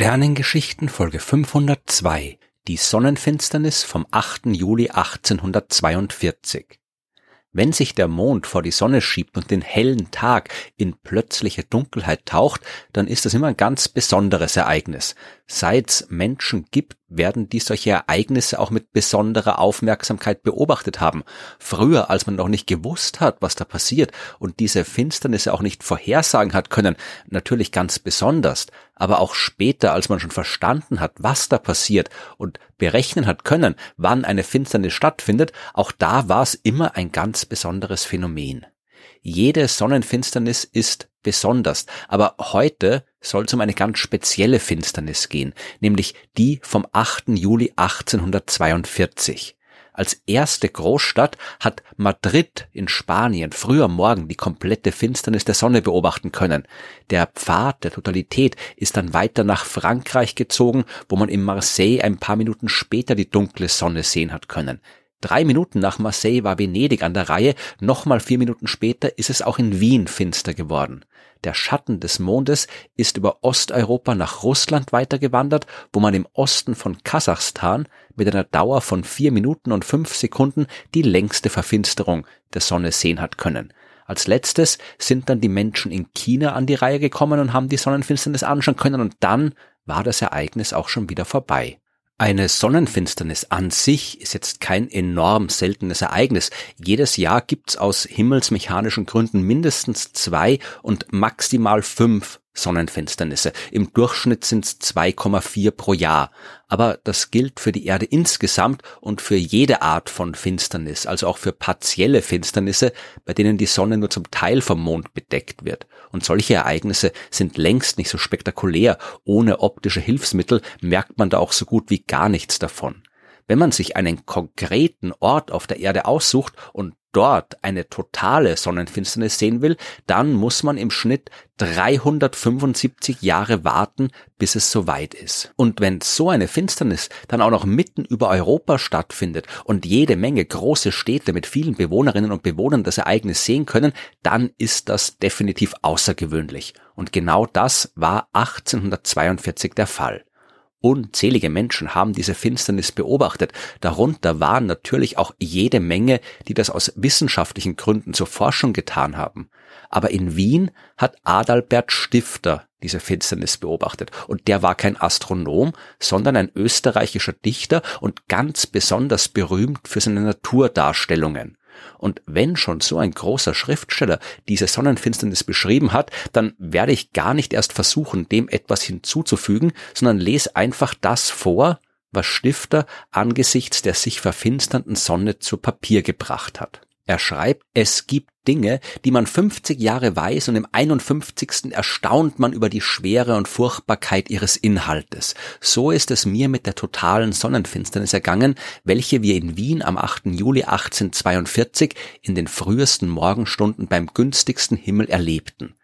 Sternengeschichten Folge 502 Die Sonnenfinsternis vom 8. Juli 1842 wenn sich der Mond vor die Sonne schiebt und den hellen Tag in plötzliche Dunkelheit taucht, dann ist das immer ein ganz besonderes Ereignis. Seit's Menschen gibt, werden die solche Ereignisse auch mit besonderer Aufmerksamkeit beobachtet haben. Früher, als man noch nicht gewusst hat, was da passiert und diese Finsternisse auch nicht vorhersagen hat können, natürlich ganz besonders, aber auch später, als man schon verstanden hat, was da passiert und berechnen hat können, wann eine Finsternis stattfindet, auch da war es immer ein ganz besonderes Phänomen. Jede Sonnenfinsternis ist besonders, aber heute soll es um eine ganz spezielle Finsternis gehen, nämlich die vom 8. Juli 1842. Als erste Großstadt hat Madrid in Spanien früher Morgen die komplette Finsternis der Sonne beobachten können. Der Pfad der Totalität ist dann weiter nach Frankreich gezogen, wo man in Marseille ein paar Minuten später die dunkle Sonne sehen hat können. Drei Minuten nach Marseille war Venedig an der Reihe, nochmal vier Minuten später ist es auch in Wien finster geworden. Der Schatten des Mondes ist über Osteuropa nach Russland weitergewandert, wo man im Osten von Kasachstan mit einer Dauer von vier Minuten und fünf Sekunden die längste Verfinsterung der Sonne sehen hat können. Als letztes sind dann die Menschen in China an die Reihe gekommen und haben die Sonnenfinsternis anschauen können und dann war das Ereignis auch schon wieder vorbei. Eine Sonnenfinsternis an sich ist jetzt kein enorm seltenes Ereignis. Jedes Jahr gibt's aus himmelsmechanischen Gründen mindestens zwei und maximal fünf Sonnenfinsternisse. Im Durchschnitt sind es 2,4 pro Jahr. Aber das gilt für die Erde insgesamt und für jede Art von Finsternis, also auch für partielle Finsternisse, bei denen die Sonne nur zum Teil vom Mond bedeckt wird. Und solche Ereignisse sind längst nicht so spektakulär. Ohne optische Hilfsmittel merkt man da auch so gut wie gar nichts davon. Wenn man sich einen konkreten Ort auf der Erde aussucht und dort eine totale Sonnenfinsternis sehen will, dann muss man im Schnitt 375 Jahre warten, bis es soweit ist. Und wenn so eine Finsternis dann auch noch mitten über Europa stattfindet und jede Menge große Städte mit vielen Bewohnerinnen und Bewohnern das Ereignis sehen können, dann ist das definitiv außergewöhnlich. Und genau das war 1842 der Fall. Unzählige Menschen haben diese Finsternis beobachtet. Darunter waren natürlich auch jede Menge, die das aus wissenschaftlichen Gründen zur Forschung getan haben. Aber in Wien hat Adalbert Stifter diese Finsternis beobachtet. Und der war kein Astronom, sondern ein österreichischer Dichter und ganz besonders berühmt für seine Naturdarstellungen. Und wenn schon so ein großer Schriftsteller diese Sonnenfinsternis beschrieben hat, dann werde ich gar nicht erst versuchen, dem etwas hinzuzufügen, sondern lese einfach das vor, was Stifter angesichts der sich verfinsternden Sonne zu Papier gebracht hat. Er schreibt, es gibt Dinge, die man 50 Jahre weiß und im 51. erstaunt man über die Schwere und Furchtbarkeit ihres Inhaltes. So ist es mir mit der totalen Sonnenfinsternis ergangen, welche wir in Wien am 8. Juli 1842 in den frühesten Morgenstunden beim günstigsten Himmel erlebten.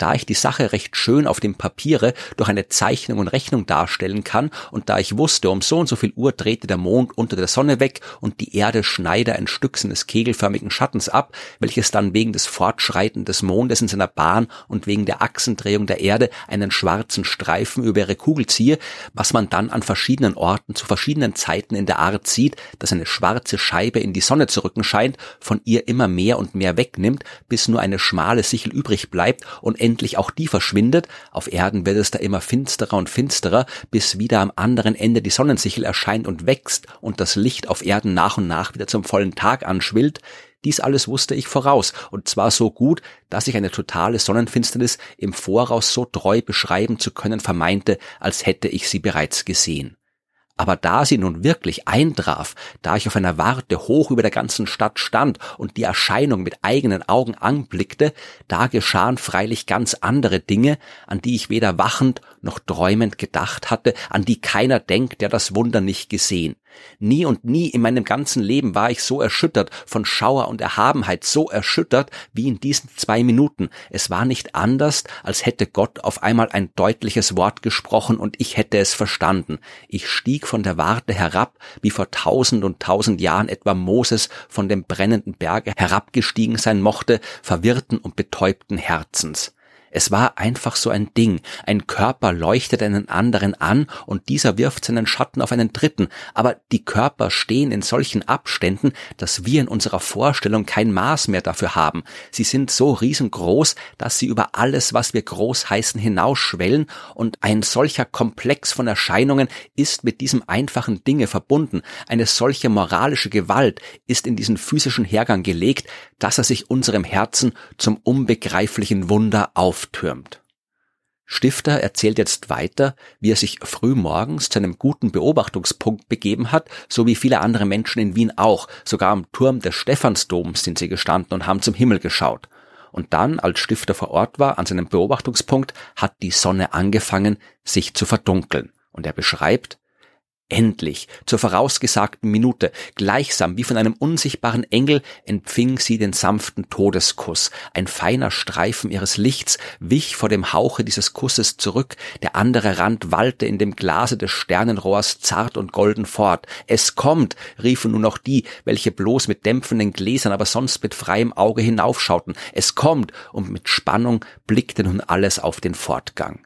Da ich die Sache recht schön auf dem Papiere durch eine Zeichnung und Rechnung darstellen kann und da ich wusste, um so und so viel Uhr drehte der Mond unter der Sonne weg und die Erde schneide ein Stück seines kegelförmigen Schattens ab, welches dann wegen des Fortschreiten des Mondes in seiner Bahn und wegen der Achsendrehung der Erde einen schwarzen Streifen über ihre Kugel ziehe, was man dann an verschiedenen Orten zu verschiedenen Zeiten in der Art sieht, dass eine schwarze Scheibe in die Sonne zu rücken scheint, von ihr immer mehr und mehr wegnimmt, bis nur eine schmale Sichel übrig bleibt und endlich auch die verschwindet. Auf Erden wird es da immer finsterer und finsterer, bis wieder am anderen Ende die Sonnensichel erscheint und wächst und das Licht auf Erden nach und nach wieder zum vollen Tag anschwillt. Dies alles wusste ich voraus, und zwar so gut, dass ich eine totale Sonnenfinsternis im Voraus so treu beschreiben zu können vermeinte, als hätte ich sie bereits gesehen. Aber da sie nun wirklich eintraf, da ich auf einer Warte hoch über der ganzen Stadt stand und die Erscheinung mit eigenen Augen anblickte, da geschahen freilich ganz andere Dinge, an die ich weder wachend noch träumend gedacht hatte, an die keiner denkt, der das Wunder nicht gesehen. Nie und nie in meinem ganzen Leben war ich so erschüttert von Schauer und Erhabenheit, so erschüttert wie in diesen zwei Minuten. Es war nicht anders, als hätte Gott auf einmal ein deutliches Wort gesprochen und ich hätte es verstanden. Ich stieg von der Warte herab, wie vor tausend und tausend Jahren etwa Moses von dem brennenden Berge herabgestiegen sein mochte, verwirrten und betäubten Herzens. Es war einfach so ein Ding. Ein Körper leuchtet einen anderen an und dieser wirft seinen Schatten auf einen dritten. Aber die Körper stehen in solchen Abständen, dass wir in unserer Vorstellung kein Maß mehr dafür haben. Sie sind so riesengroß, dass sie über alles, was wir groß heißen, hinausschwellen und ein solcher Komplex von Erscheinungen ist mit diesem einfachen Dinge verbunden. Eine solche moralische Gewalt ist in diesen physischen Hergang gelegt, dass er sich unserem Herzen zum unbegreiflichen Wunder auftürmt. Stifter erzählt jetzt weiter, wie er sich früh morgens zu einem guten Beobachtungspunkt begeben hat, so wie viele andere Menschen in Wien auch. Sogar am Turm des Stephansdoms sind sie gestanden und haben zum Himmel geschaut. Und dann, als Stifter vor Ort war, an seinem Beobachtungspunkt, hat die Sonne angefangen, sich zu verdunkeln. Und er beschreibt, Endlich, zur vorausgesagten Minute, gleichsam wie von einem unsichtbaren Engel, empfing sie den sanften Todeskuss. Ein feiner Streifen ihres Lichts wich vor dem Hauche dieses Kusses zurück, der andere Rand wallte in dem Glase des Sternenrohrs zart und golden fort. Es kommt, riefen nur noch die, welche bloß mit dämpfenden Gläsern, aber sonst mit freiem Auge hinaufschauten. Es kommt, und mit Spannung blickte nun alles auf den Fortgang.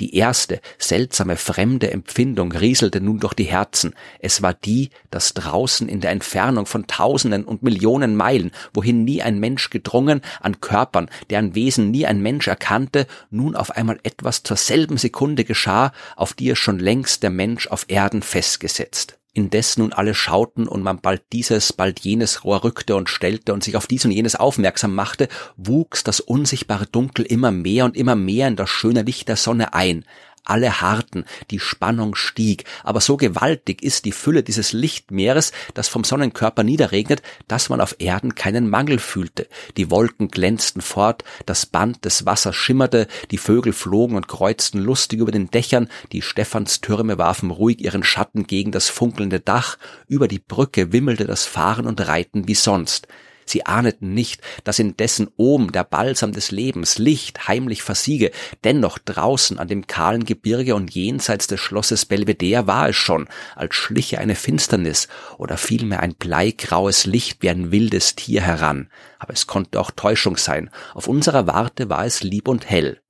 Die erste, seltsame, fremde Empfindung rieselte nun durch die Herzen. Es war die, dass draußen in der Entfernung von Tausenden und Millionen Meilen, wohin nie ein Mensch gedrungen, an Körpern, deren Wesen nie ein Mensch erkannte, nun auf einmal etwas zur selben Sekunde geschah, auf die es schon längst der Mensch auf Erden festgesetzt. Indes nun alle schauten und man bald dieses, bald jenes Rohr rückte und stellte und sich auf dies und jenes aufmerksam machte, wuchs das unsichtbare Dunkel immer mehr und immer mehr in das schöne Licht der Sonne ein, alle harten, die Spannung stieg, aber so gewaltig ist die Fülle dieses Lichtmeeres, das vom Sonnenkörper niederregnet, dass man auf Erden keinen Mangel fühlte. Die Wolken glänzten fort, das Band des Wassers schimmerte, die Vögel flogen und kreuzten lustig über den Dächern, die Stephanstürme warfen ruhig ihren Schatten gegen das funkelnde Dach, über die Brücke wimmelte das Fahren und Reiten wie sonst. Sie ahneten nicht, dass indessen oben der Balsam des Lebens Licht heimlich versiege, dennoch draußen an dem kahlen Gebirge und jenseits des Schlosses Belvedere war es schon, als schliche eine Finsternis oder vielmehr ein bleigraues Licht wie ein wildes Tier heran. Aber es konnte auch Täuschung sein. Auf unserer Warte war es lieb und hell.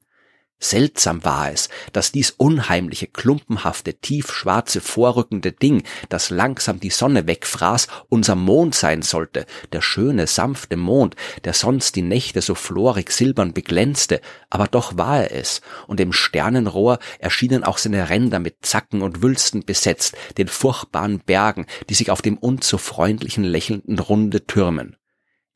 Seltsam war es, dass dies unheimliche, klumpenhafte, tiefschwarze, vorrückende Ding, das langsam die Sonne wegfraß, unser Mond sein sollte, der schöne, sanfte Mond, der sonst die Nächte so florig silbern beglänzte, aber doch war er es, und im Sternenrohr erschienen auch seine Ränder mit Zacken und Wülsten besetzt, den furchtbaren Bergen, die sich auf dem unzu freundlichen, lächelnden Runde türmen.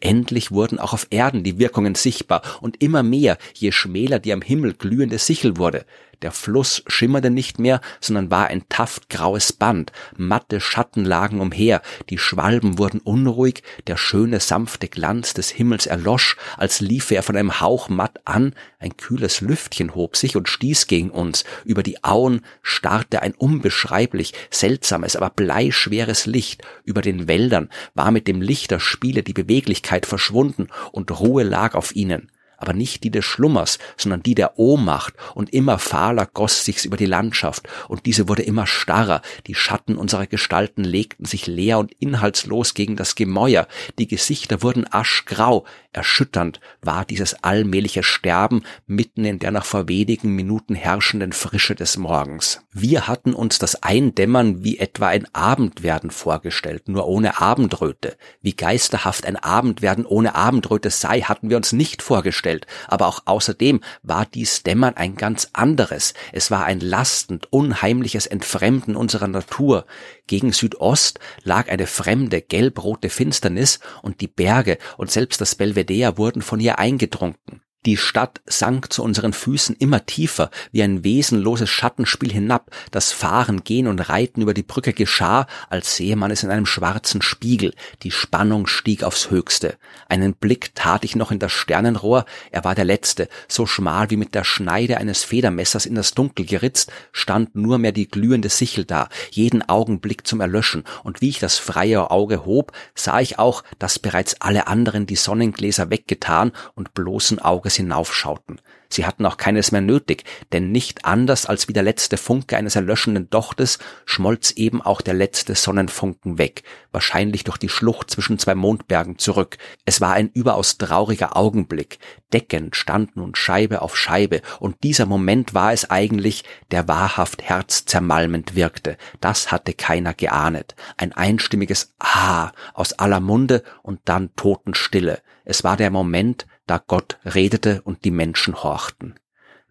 Endlich wurden auch auf Erden die Wirkungen sichtbar und immer mehr, je schmäler die am Himmel glühende Sichel wurde. Der Fluss schimmerte nicht mehr, sondern war ein taftgraues Band, matte Schatten lagen umher, die Schwalben wurden unruhig, der schöne sanfte Glanz des Himmels erlosch, als liefe er von einem Hauch matt an, ein kühles Lüftchen hob sich und stieß gegen uns, über die Auen starrte ein unbeschreiblich, seltsames, aber bleischweres Licht, über den Wäldern war mit dem Lichterspiele die Beweglichkeit verschwunden und Ruhe lag auf ihnen aber nicht die des Schlummers, sondern die der Ohnmacht, und immer fahler goss sich's über die Landschaft, und diese wurde immer starrer, die Schatten unserer Gestalten legten sich leer und inhaltslos gegen das Gemäuer, die Gesichter wurden aschgrau, erschütternd war dieses allmähliche Sterben mitten in der noch vor wenigen Minuten herrschenden Frische des Morgens. Wir hatten uns das Eindämmern wie etwa ein Abendwerden vorgestellt, nur ohne Abendröte. Wie geisterhaft ein Abendwerden ohne Abendröte sei, hatten wir uns nicht vorgestellt dargestellt, aber auch außerdem war dies Dämmern ein ganz anderes. Es war ein lastend, unheimliches Entfremden unserer Natur. Gegen Südost lag eine fremde, gelbrote Finsternis und die Berge und selbst das Belvedere wurden von ihr eingedrunken. Die Stadt sank zu unseren Füßen immer tiefer, wie ein wesenloses Schattenspiel hinab. Das Fahren, Gehen und Reiten über die Brücke geschah, als sehe man es in einem schwarzen Spiegel. Die Spannung stieg aufs Höchste. Einen Blick tat ich noch in das Sternenrohr. Er war der letzte. So schmal wie mit der Schneide eines Federmessers in das Dunkel geritzt, stand nur mehr die glühende Sichel da, jeden Augenblick zum Erlöschen. Und wie ich das freie Auge hob, sah ich auch, dass bereits alle anderen die Sonnengläser weggetan und bloßen Auges hinaufschauten. Sie hatten auch keines mehr nötig, denn nicht anders als wie der letzte Funke eines erlöschenden Dochtes schmolz eben auch der letzte Sonnenfunken weg, wahrscheinlich durch die Schlucht zwischen zwei Mondbergen zurück. Es war ein überaus trauriger Augenblick. Deckend stand nun Scheibe auf Scheibe, und dieser Moment war es eigentlich, der wahrhaft herzzermalmend wirkte. Das hatte keiner geahnet. Ein einstimmiges Ah aus aller Munde und dann Totenstille. Es war der Moment, da Gott redete und die Menschen horchten.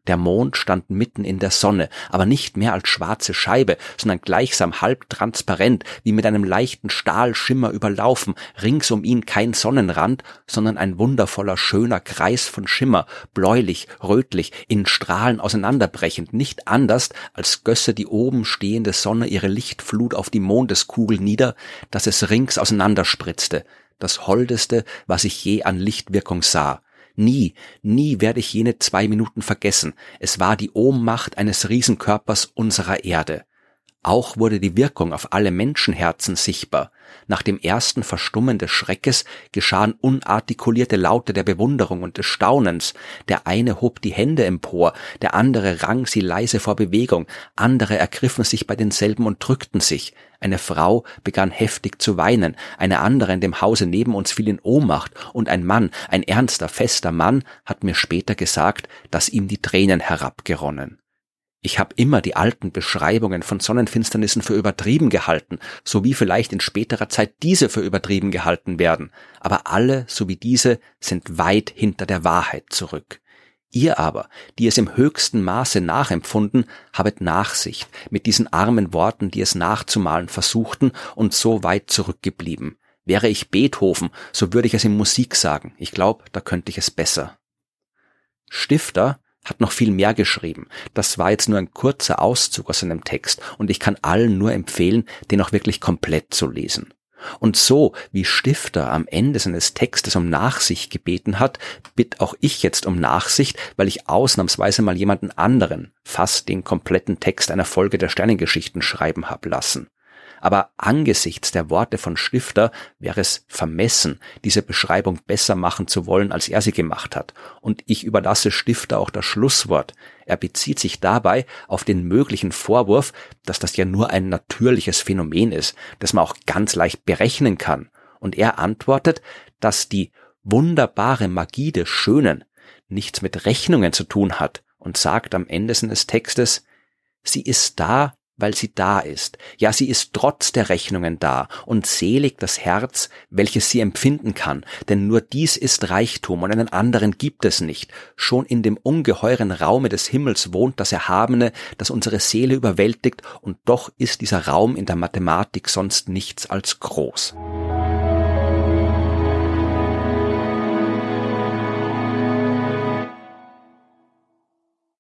Der Mond stand mitten in der Sonne, aber nicht mehr als schwarze Scheibe, sondern gleichsam halb transparent, wie mit einem leichten Stahlschimmer überlaufen, rings um ihn kein Sonnenrand, sondern ein wundervoller schöner Kreis von Schimmer, bläulich, rötlich, in Strahlen auseinanderbrechend, nicht anders, als gösse die oben stehende Sonne ihre Lichtflut auf die Mondeskugel nieder, dass es rings auseinanderspritzte, das Holdeste, was ich je an Lichtwirkung sah, Nie, nie werde ich jene zwei Minuten vergessen. Es war die Ohnmacht eines Riesenkörpers unserer Erde. Auch wurde die Wirkung auf alle Menschenherzen sichtbar. Nach dem ersten Verstummen des Schreckes geschahen unartikulierte Laute der Bewunderung und des Staunens. Der eine hob die Hände empor, der andere rang sie leise vor Bewegung, andere ergriffen sich bei denselben und drückten sich. Eine Frau begann heftig zu weinen, eine andere in dem Hause neben uns fiel in Ohnmacht, und ein Mann, ein ernster, fester Mann, hat mir später gesagt, dass ihm die Tränen herabgeronnen. Ich habe immer die alten Beschreibungen von Sonnenfinsternissen für übertrieben gehalten, so wie vielleicht in späterer Zeit diese für übertrieben gehalten werden, aber alle, so wie diese, sind weit hinter der Wahrheit zurück. Ihr aber, die es im höchsten Maße nachempfunden, habet Nachsicht mit diesen armen Worten, die es nachzumalen versuchten und so weit zurückgeblieben. Wäre ich Beethoven, so würde ich es in Musik sagen. Ich glaube, da könnte ich es besser. Stifter hat noch viel mehr geschrieben. Das war jetzt nur ein kurzer Auszug aus seinem Text und ich kann allen nur empfehlen, den auch wirklich komplett zu lesen. Und so wie Stifter am Ende seines Textes um Nachsicht gebeten hat, bitt auch ich jetzt um Nachsicht, weil ich ausnahmsweise mal jemanden anderen fast den kompletten Text einer Folge der Sternengeschichten schreiben hab lassen aber angesichts der Worte von Stifter wäre es vermessen, diese Beschreibung besser machen zu wollen, als er sie gemacht hat. Und ich überlasse Stifter auch das Schlusswort. Er bezieht sich dabei auf den möglichen Vorwurf, dass das ja nur ein natürliches Phänomen ist, das man auch ganz leicht berechnen kann. Und er antwortet, dass die wunderbare Magie des Schönen nichts mit Rechnungen zu tun hat und sagt am Ende seines Textes, sie ist da, weil sie da ist. Ja, sie ist trotz der Rechnungen da und selig das Herz, welches sie empfinden kann, denn nur dies ist Reichtum und einen anderen gibt es nicht. Schon in dem ungeheuren Raume des Himmels wohnt das Erhabene, das unsere Seele überwältigt, und doch ist dieser Raum in der Mathematik sonst nichts als groß.